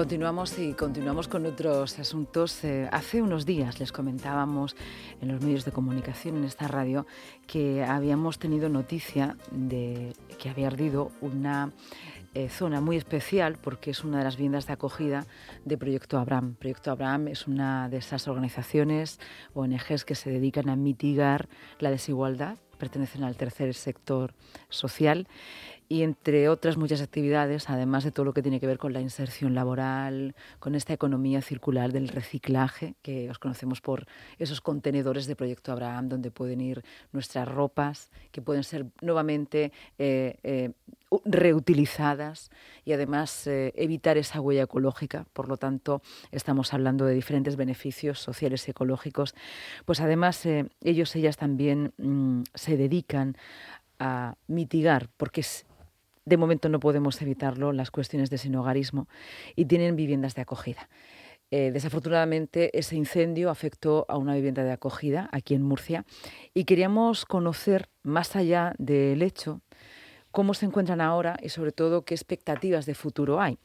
Continuamos y continuamos con otros asuntos. Eh, hace unos días les comentábamos en los medios de comunicación en esta radio que habíamos tenido noticia de que había ardido una eh, zona muy especial porque es una de las viviendas de acogida de Proyecto Abraham. Proyecto Abraham es una de esas organizaciones, ONGs que se dedican a mitigar la desigualdad, pertenecen al tercer sector social y entre otras muchas actividades, además de todo lo que tiene que ver con la inserción laboral, con esta economía circular del reciclaje, que os conocemos por esos contenedores de Proyecto Abraham, donde pueden ir nuestras ropas, que pueden ser nuevamente eh, eh, reutilizadas y además eh, evitar esa huella ecológica. Por lo tanto, estamos hablando de diferentes beneficios sociales y ecológicos. Pues además, ellos, ellas también mm, se dedican a mitigar, porque es de momento no podemos evitarlo, las cuestiones de sinogarismo y tienen viviendas de acogida. Eh, desafortunadamente, ese incendio afectó a una vivienda de acogida aquí en Murcia y queríamos conocer, más allá del hecho, cómo se encuentran ahora y sobre todo qué expectativas de futuro hay.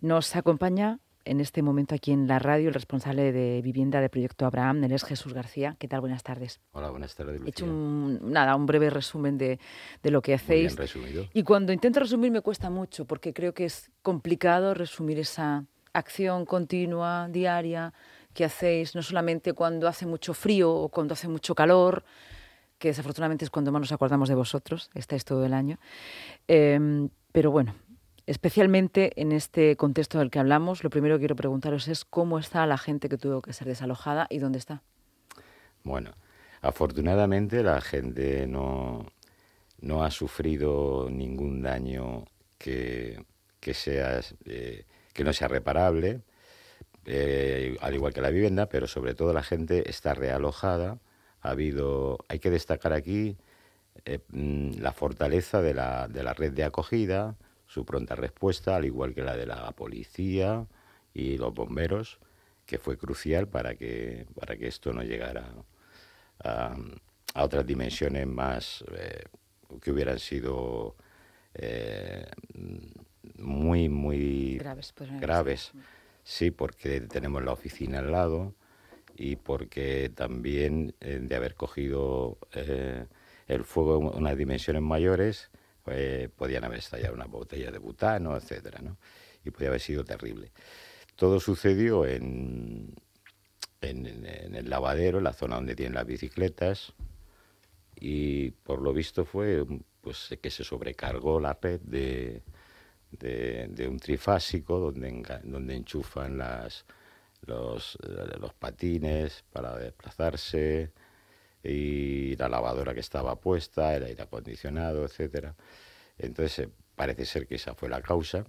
Nos acompaña en este momento aquí en la radio el responsable de vivienda de Proyecto Abraham, él es Jesús García. ¿Qué tal? Buenas tardes. Hola, buenas tardes. He hecho un, nada, un breve resumen de, de lo que hacéis. Muy bien resumido. Y cuando intento resumir me cuesta mucho porque creo que es complicado resumir esa acción continua, diaria, que hacéis, no solamente cuando hace mucho frío o cuando hace mucho calor, que desafortunadamente es cuando más nos acordamos de vosotros, estáis todo el año. Eh, pero bueno, Especialmente en este contexto del que hablamos, lo primero que quiero preguntaros es cómo está la gente que tuvo que ser desalojada y dónde está. Bueno, afortunadamente la gente no, no ha sufrido ningún daño que, que, sea, eh, que no sea reparable, eh, al igual que la vivienda, pero sobre todo la gente está realojada. Ha habido, hay que destacar aquí eh, mm, la fortaleza de la, de la red de acogida, su pronta respuesta, al igual que la de la policía y los bomberos, que fue crucial para que, para que esto no llegara a, otras dimensiones más eh, que hubieran sido eh, muy, muy graves. graves. Sí, porque tenemos la oficina al lado y porque también eh, de haber cogido el fuego en unas dimensiones mayores, pues, podían haber estallado una botella de butano, etcétera, ¿no? Y podía haber sido terrible. Todo sucedió en, en, el lavadero, en la zona donde tienen las bicicletas, y por lo visto fue pues que se sobrecargó la red de, de, un trifásico donde, donde enchufan las, los, los patines para desplazarse, y la lavadora que estaba puesta, el aire acondicionado, etcétera. Entonces eh, parece ser que esa fue la causa,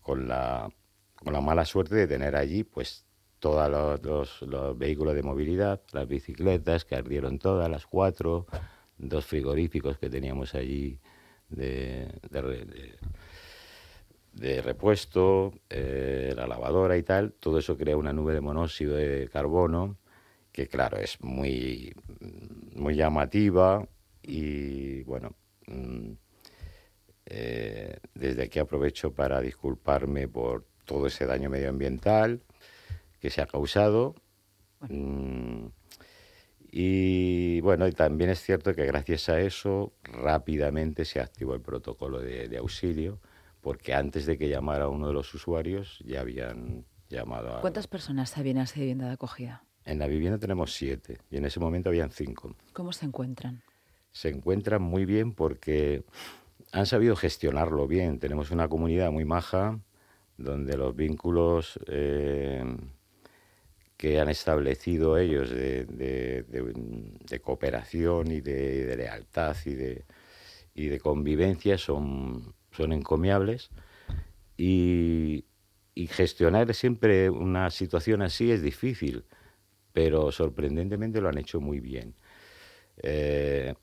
con la, con la mala suerte de tener allí pues todos los, los, vehículos de movilidad, las bicicletas que ardieron todas, las cuatro, dos frigoríficos que teníamos allí de, de, repuesto, eh, la lavadora y tal, todo eso crea una nube de monóxido de carbono que claro, es muy, muy llamativa y bueno, mm, eh, desde aquí aprovecho para disculparme por todo ese daño medioambiental que se ha causado. Mm, y bueno, y también es cierto que gracias a eso rápidamente se activó el protocolo de, de auxilio, porque antes de que llamara uno de los usuarios ya habían llamado a... ¿Cuántas personas habían esa vivienda de acogida? En la vivienda tenemos siete y en ese momento habían cinco. ¿Cómo se encuentran? Se encuentran muy bien porque han sabido gestionarlo bien. Tenemos una comunidad muy maja donde los vínculos eh, que han establecido ellos de, cooperación y de, lealtad y de, y de convivencia son, son encomiables. Y, y gestionar siempre una situación así es difícil pero sorprendentemente lo han hecho muy bien. Eh,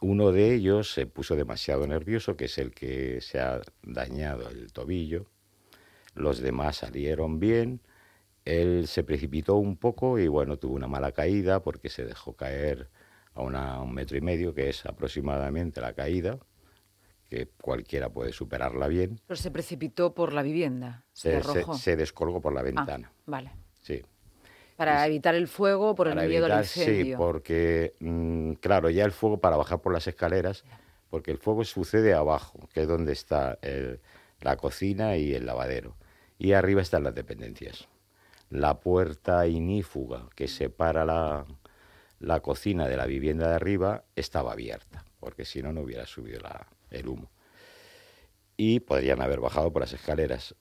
uno de ellos se puso demasiado nervioso, que es el que se ha dañado el tobillo. Los demás salieron bien. Él se precipitó un poco y bueno, tuvo una mala caída porque se dejó caer a, un metro y medio, que es aproximadamente la caída, que cualquiera puede superarla bien. Pero se precipitó por la vivienda, se, se, se descolgó por la Ah, ventana. vale. Sí. Para evitar el fuego por el miedo al evitar, sí, incendio. porque, mm, claro, ya el fuego para bajar por las escaleras, porque el fuego sucede abajo, que es donde está el- la cocina y el lavadero. Y arriba están las dependencias. La puerta inífuga que separa la, la cocina de la vivienda de arriba estaba abierta, porque si no, no hubiera subido la- el humo. Y podrían haber bajado por las escaleras.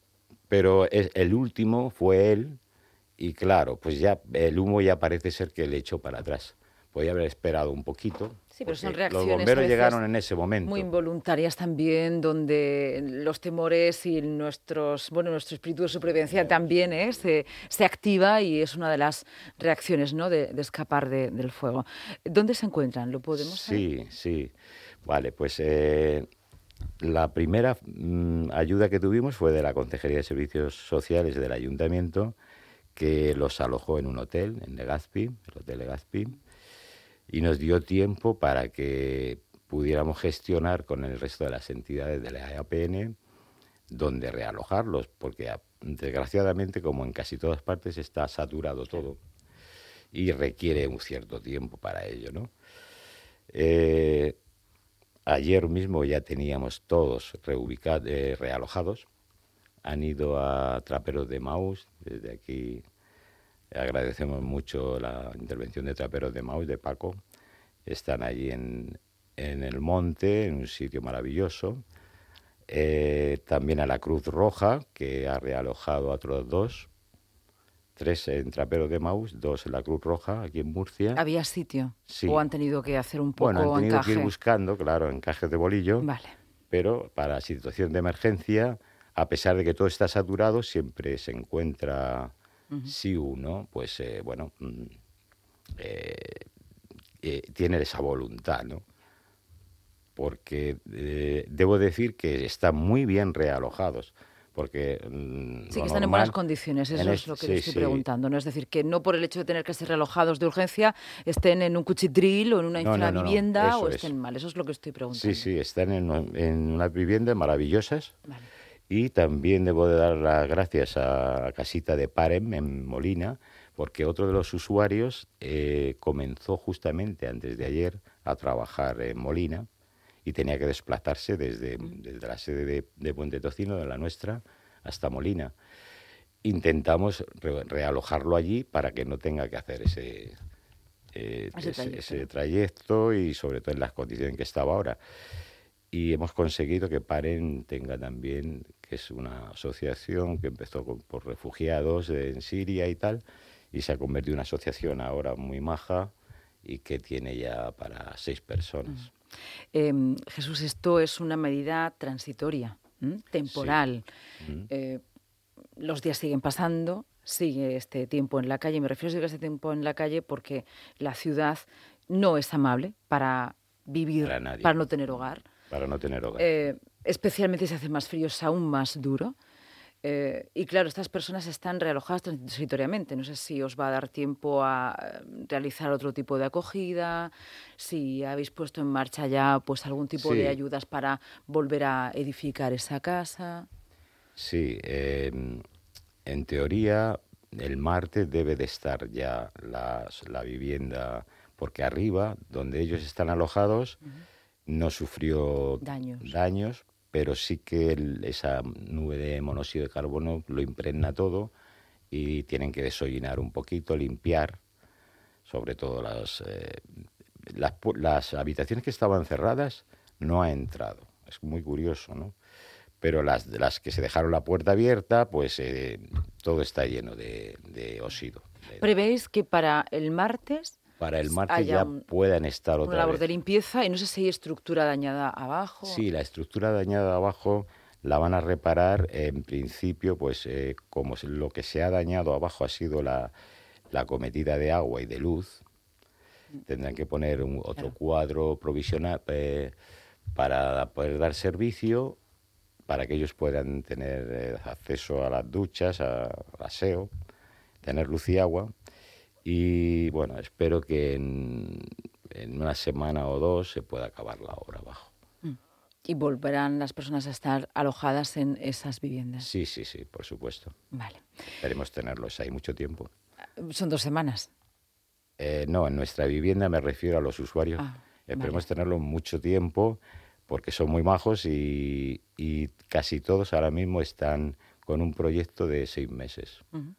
Pero es- el último fue él, y claro, pues ya el humo ya parece ser que le echó para atrás. Podía haber esperado un poquito. Sí, pero son porque reacciones Los bomberos llegaron en ese momento. Muy involuntarias también, donde los temores y nuestros, bueno, nuestro espíritu de supervivencia también ¿eh? se, se activa y es una de las reacciones ¿no? de, de escapar de- del fuego. ¿Dónde se encuentran? ¿Lo podemos saber? Sí, sí. Vale, pues eh, la primera mm, ayuda que tuvimos fue de la Consejería de Servicios Sociales del Ayuntamiento, que los alojó en un hotel, en Legazpi, el Hotel Legazpi, y nos dio tiempo para que pudiéramos gestionar con el resto de las entidades de la EAPN donde realojarlos, porque a- desgraciadamente, como en casi todas partes, está saturado todo y requiere un cierto tiempo para ello, ¿no? Eh, ayer mismo ya teníamos todos reubicados, realojados. Han ido a Traperos de Maus. Desde aquí agradecemos mucho la intervención de Traperos de Maus, de Paco. Están allí en, en el monte, en un sitio maravilloso. Eh, también a la Cruz Roja, que ha realojado a otros dos. Tres en Traperos de Maus, dos en la Cruz Roja, aquí en Murcia. ¿Había sitio? Sí. ¿O han tenido que hacer un poco Bueno, han tenido encaje? que ir buscando, claro, encajes de bolillo, Vale. pero para situación de emergencia, a pesar de que todo está saturado, siempre se encuentra, si uno, pues eh, bueno, mm, eh, eh, tiene esa voluntad, ¿no? Porque eh, debo decir que están muy bien realojados, porque... mm, Sí, que están en buenas condiciones, eso es es- lo que sí, le estoy sí. preguntando. ¿no? Es decir, que no por el hecho de tener que ser realojados de urgencia estén en un cuchitril o en una No, no, no, no, infravivienda o eso estén mal. Eso es lo que estoy preguntando. Sí, sí, están en, en unas viviendas maravillosas. Vale. Y también debo de dar las gracias a Casita de Parem en Molina, porque otro de los usuarios eh, comenzó justamente antes de ayer a trabajar en Molina y tenía que desplazarse desde, desde la sede de, de Puente Tocino, de la nuestra, hasta Molina. Intentamos re- realojarlo allí para que no tenga que hacer ese, eh, Ese ese- trayecto. ese trayecto y sobre todo en las condiciones en que estaba ahora y hemos conseguido que Paren tenga también, que es una asociación que empezó con- por refugiados en Siria y tal, y se ha convertido en una asociación ahora muy maja y que tiene ya para seis personas. Em, Jesús, esto es una medida transitoria, ¿m? temporal. Mm. Eh, los días siguen pasando, sigue este tiempo en la calle. Me refiero a este tiempo en la calle porque la ciudad no es amable para vivir, para no tener hogar. Para no tener hogar. Eh, especialmente si hace más frío, es aún más duro. Eh, y claro, estas personas están realojadas transitoriamente. No sé si os va a dar tiempo a eh, realizar otro tipo de acogida, si habéis puesto en marcha ya pues algún tipo Sí. de ayudas para volver a edificar esa casa. Sí, eh, en teoría el martes debe de estar ya las- la vivienda, porque arriba, donde ellos están alojados, no sufrió Daños. daños, pero sí que el- esa nube de monóxido de carbono lo impregna todo y tienen que desollinar un poquito, limpiar, sobre todo las, eh, las, habitaciones que estaban cerradas, no ha entrado. Es muy curioso, ¿no? Pero las, las que se dejaron la puerta abierta, pues eh, todo está lleno de, de óxido. ¿Prevéis que para el martes para el martes haya ya un- puedan estar una otra labor vez. de limpieza y no sé si hay estructura dañada abajo? Sí, la estructura dañada abajo la van a reparar en principio, pues eh, como lo que se ha dañado abajo ha sido la, la cometida de agua y de luz, tendrán que poner un, otro cuadro provisional eh, para poder dar servicio, para que ellos puedan tener eh, acceso a las duchas, a, al aseo, tener luz y agua. Y bueno, espero que en, en una semana o dos se pueda acabar la obra abajo. Y volverán las personas a estar alojadas en esas viviendas. Sí, sí, sí, por supuesto. Vale. Esperemos tenerlos ahí mucho tiempo. Son dos semanas. Eh, no, en nuestra vivienda me refiero a los usuarios. Ah, Esperemos vale. tenerlos mucho tiempo porque son muy majos y, y casi todos ahora mismo están con un proyecto de seis meses. Ujú.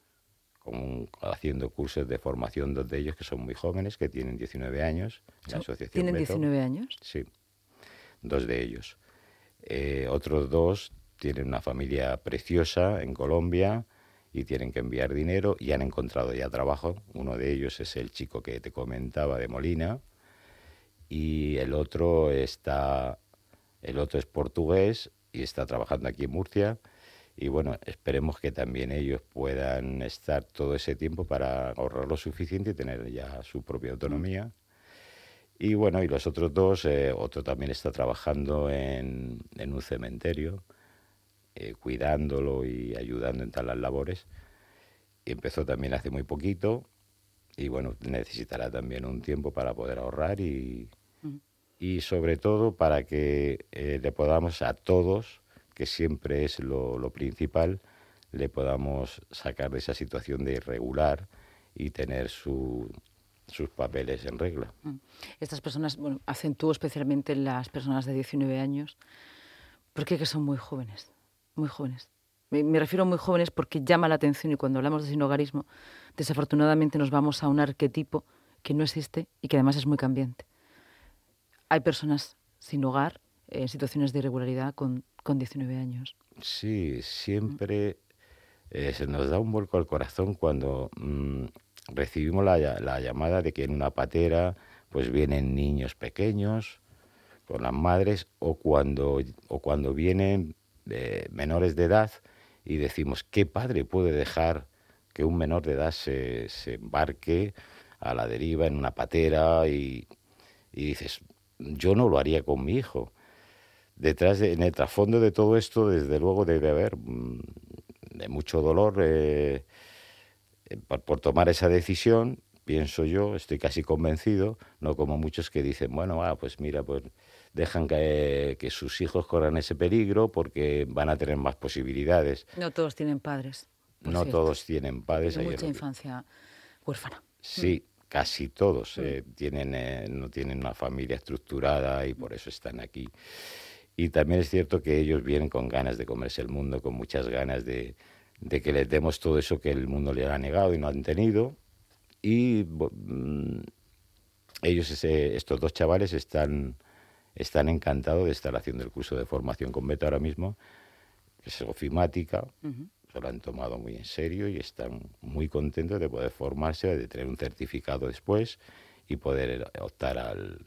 Con haciendo cursos de formación, dos de ellos que son muy jóvenes, que tienen 19 años. en la asociación ¿Tienen Beto. 19 años? Sí, dos de ellos. Eh, otros dos tienen una familia preciosa en Colombia y tienen que enviar dinero y han encontrado ya trabajo. Uno de ellos es el chico que te comentaba de Molina y el otro está, el otro es portugués y está trabajando aquí en Murcia. Y bueno, esperemos que también ellos puedan estar todo ese tiempo para ahorrar lo suficiente y tener ya su propia autonomía. Y bueno, y los otros dos, eh, otro también está trabajando en, en un cementerio, eh, cuidándolo y ayudando en todas las labores. Y empezó también hace muy poquito y bueno, necesitará también un tiempo para poder ahorrar y, Mm. y sobre todo para que eh, le podamos a todos, que siempre es lo, principal, le podamos sacar de esa situación de irregular y tener su- sus papeles en regla. Mm. Estas personas, bueno, acentúo especialmente en las personas de 19 años, porque que son muy jóvenes, muy jóvenes. Me, refiero a muy jóvenes porque llama la atención y cuando hablamos de sinogarismo, desafortunadamente nos vamos a un arquetipo que no existe y que además es muy cambiante. Hay personas sin hogar, en situaciones de irregularidad con, con 19 años. Sí, siempre eh, se nos da un vuelco al corazón cuando mm, recibimos la llamada de que en una patera pues vienen niños pequeños con las madres o cuando, o cuando vienen eh, menores de edad y decimos, ¿qué padre puede dejar que un menor de edad se, se embarque a la deriva en una patera y, y dices, yo no lo haría con mi hijo? Detrás de, en el trasfondo de todo esto, desde luego debe haber mm, de mucho dolor eh, eh, por, por tomar esa decisión, pienso yo, estoy casi convencido, no como muchos que dicen, bueno, ah, pues mira, pues dejan que, que sus hijos corran ese peligro porque van a tener más posibilidades. No todos tienen padres. No cierto. todos tienen padres. Hay mucha infancia huérfana. Sí, casi todos eh, tienen, eh, no tienen una familia estructurada y por eso están aquí. Y también es cierto que ellos vienen con ganas de comerse el mundo, con muchas ganas de, de que les demos todo eso que el mundo les ha negado y no han tenido. Y mm, ellos, ese- estos dos chavales, están, están encantados de estar haciendo el curso de formación con Beta ahora mismo, que es ofimática, se lo han tomado muy en serio y están muy contentos de poder formarse, de tener un certificado después y poder optar al,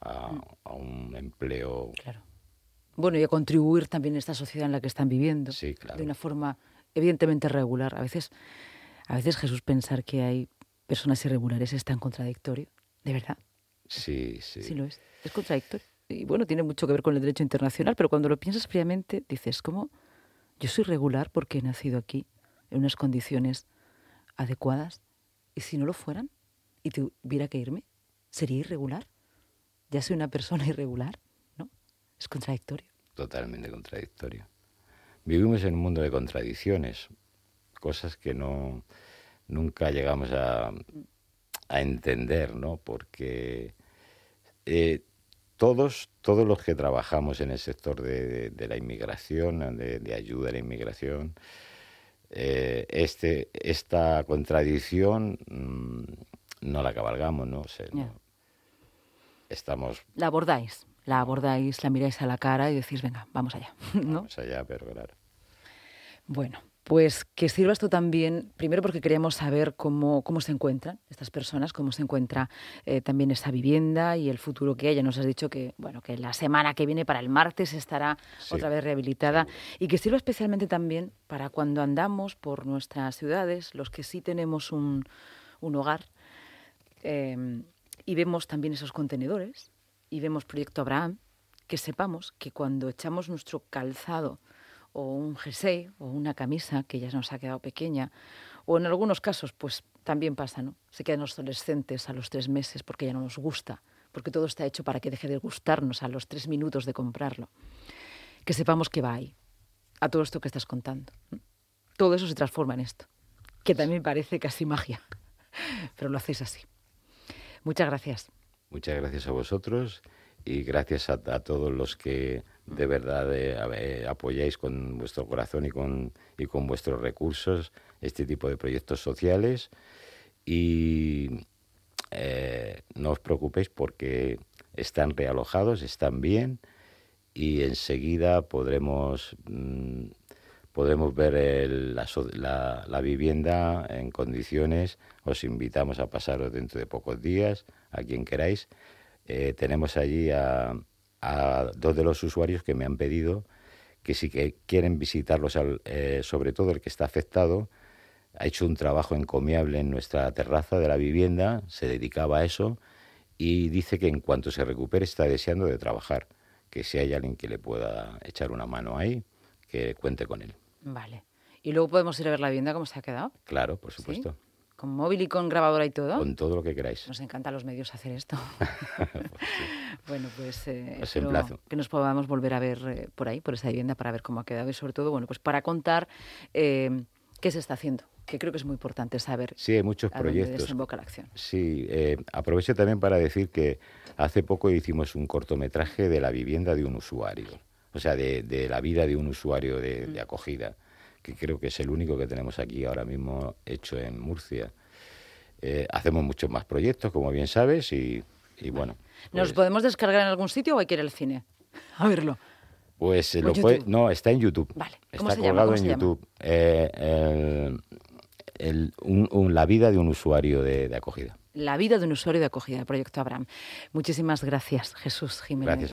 a, a un empleo. Claro. Bueno, y a contribuir también a esta sociedad en la que están viviendo. Sí, claro. De una forma evidentemente regular. A veces, a veces Jesús pensar que hay personas irregulares es tan contradictorio. De verdad, Sí, sí. sí lo es. Es contradictorio. Y bueno, tiene mucho que ver con el derecho internacional, pero cuando lo piensas fríamente, dices, ¿cómo? Yo soy regular porque he nacido aquí, en unas condiciones adecuadas, y si no lo fueran, y tuviera que irme, ¿sería irregular? ¿Ya soy una persona irregular? ¿No? Es contradictorio. Totalmente contradictorio. Vivimos en un mundo de contradicciones, cosas que no nunca llegamos a, a entender, ¿no? Porque eh, todos, todos los que trabajamos en el sector de, de- de la inmigración, de, de ayuda a la inmigración, eh, este, esta contradicción mm, no la cabalgamos, ¿no? O sea, no- estamos La abordáis, la abordáis, la miráis a la cara y decís, venga, vamos allá, ¿no? más allá, pero claro. Bueno, pues que sirva esto también, primero porque queríamos saber cómo, cómo se encuentran estas personas, cómo se encuentra eh, también esta vivienda y el futuro que hay. Ya nos has dicho que, bueno, que la semana que viene, para el martes, estará Sí, otra vez rehabilitada y que sirva especialmente también para cuando andamos por nuestras ciudades, los que sí tenemos un, un hogar, eh, y vemos también esos contenedores y vemos Proyecto Abraham, que sepamos que cuando echamos nuestro calzado o un jersey o una camisa que ya nos ha quedado pequeña, o en algunos casos pues también pasa, ¿no? Se quedan obsolescentes a los tres meses porque ya no nos gusta porque todo está hecho para que deje de gustarnos a los tres minutos de comprarlo. Que sepamos que va ahí, a todo esto que estás contando. Todo eso se transforma en esto, que también parece casi magia, pero lo hacéis así. Muchas gracias. Muchas gracias a vosotros y gracias a, todos los que de verdad eh, eh, apoyáis con vuestro corazón y con, y con vuestros recursos este tipo de proyectos sociales. Y eh, no os preocupéis porque están realojados, están bien y enseguida podremos, mm, podremos ver la, la, vivienda en condiciones. Os invitamos a pasaros dentro de pocos días, a quien queráis. Eh, tenemos allí a, dos de los usuarios que me han pedido que si que quieren visitarlos, eh, sobre todo el que está afectado, ha hecho un trabajo encomiable en nuestra terraza de la vivienda, se dedicaba a eso y dice que en cuanto se recupere está deseando de trabajar, que si hay alguien que le pueda echar una mano ahí, que cuente con él. Vale. ¿Y luego podemos ir a ver la vivienda cómo se ha quedado? Claro, por supuesto. ¿Con móvil y con grabadora y todo? Con todo lo que queráis. Nos encanta a los medios hacer esto. bueno, pues eh, que nos podamos volver a ver eh, por ahí, por esa vivienda, para ver cómo ha quedado y sobre todo, bueno, pues para contar eh, qué se está haciendo que creo que es muy importante saber. Sí, hay muchos proyectos. desemboca la acción. Sí, eh, aprovecho también para decir que hace poco hicimos un cortometraje de la vivienda de un usuario, o sea, de, la vida de un usuario de, de acogida que creo que es el único que tenemos aquí ahora mismo hecho en Murcia. Eh, hacemos muchos más proyectos, como bien sabes, y, bueno. ¿Nos pues podemos descargar en algún sitio o hay que ir al cine a verlo? Pues lo puede, no, está en YouTube. Vale. está colgado en YouTube. Eh, la vida de un usuario de, acogida. La vida de un usuario de acogida, el proyecto Abraham. Muchísimas gracias, Jesús Jiménez.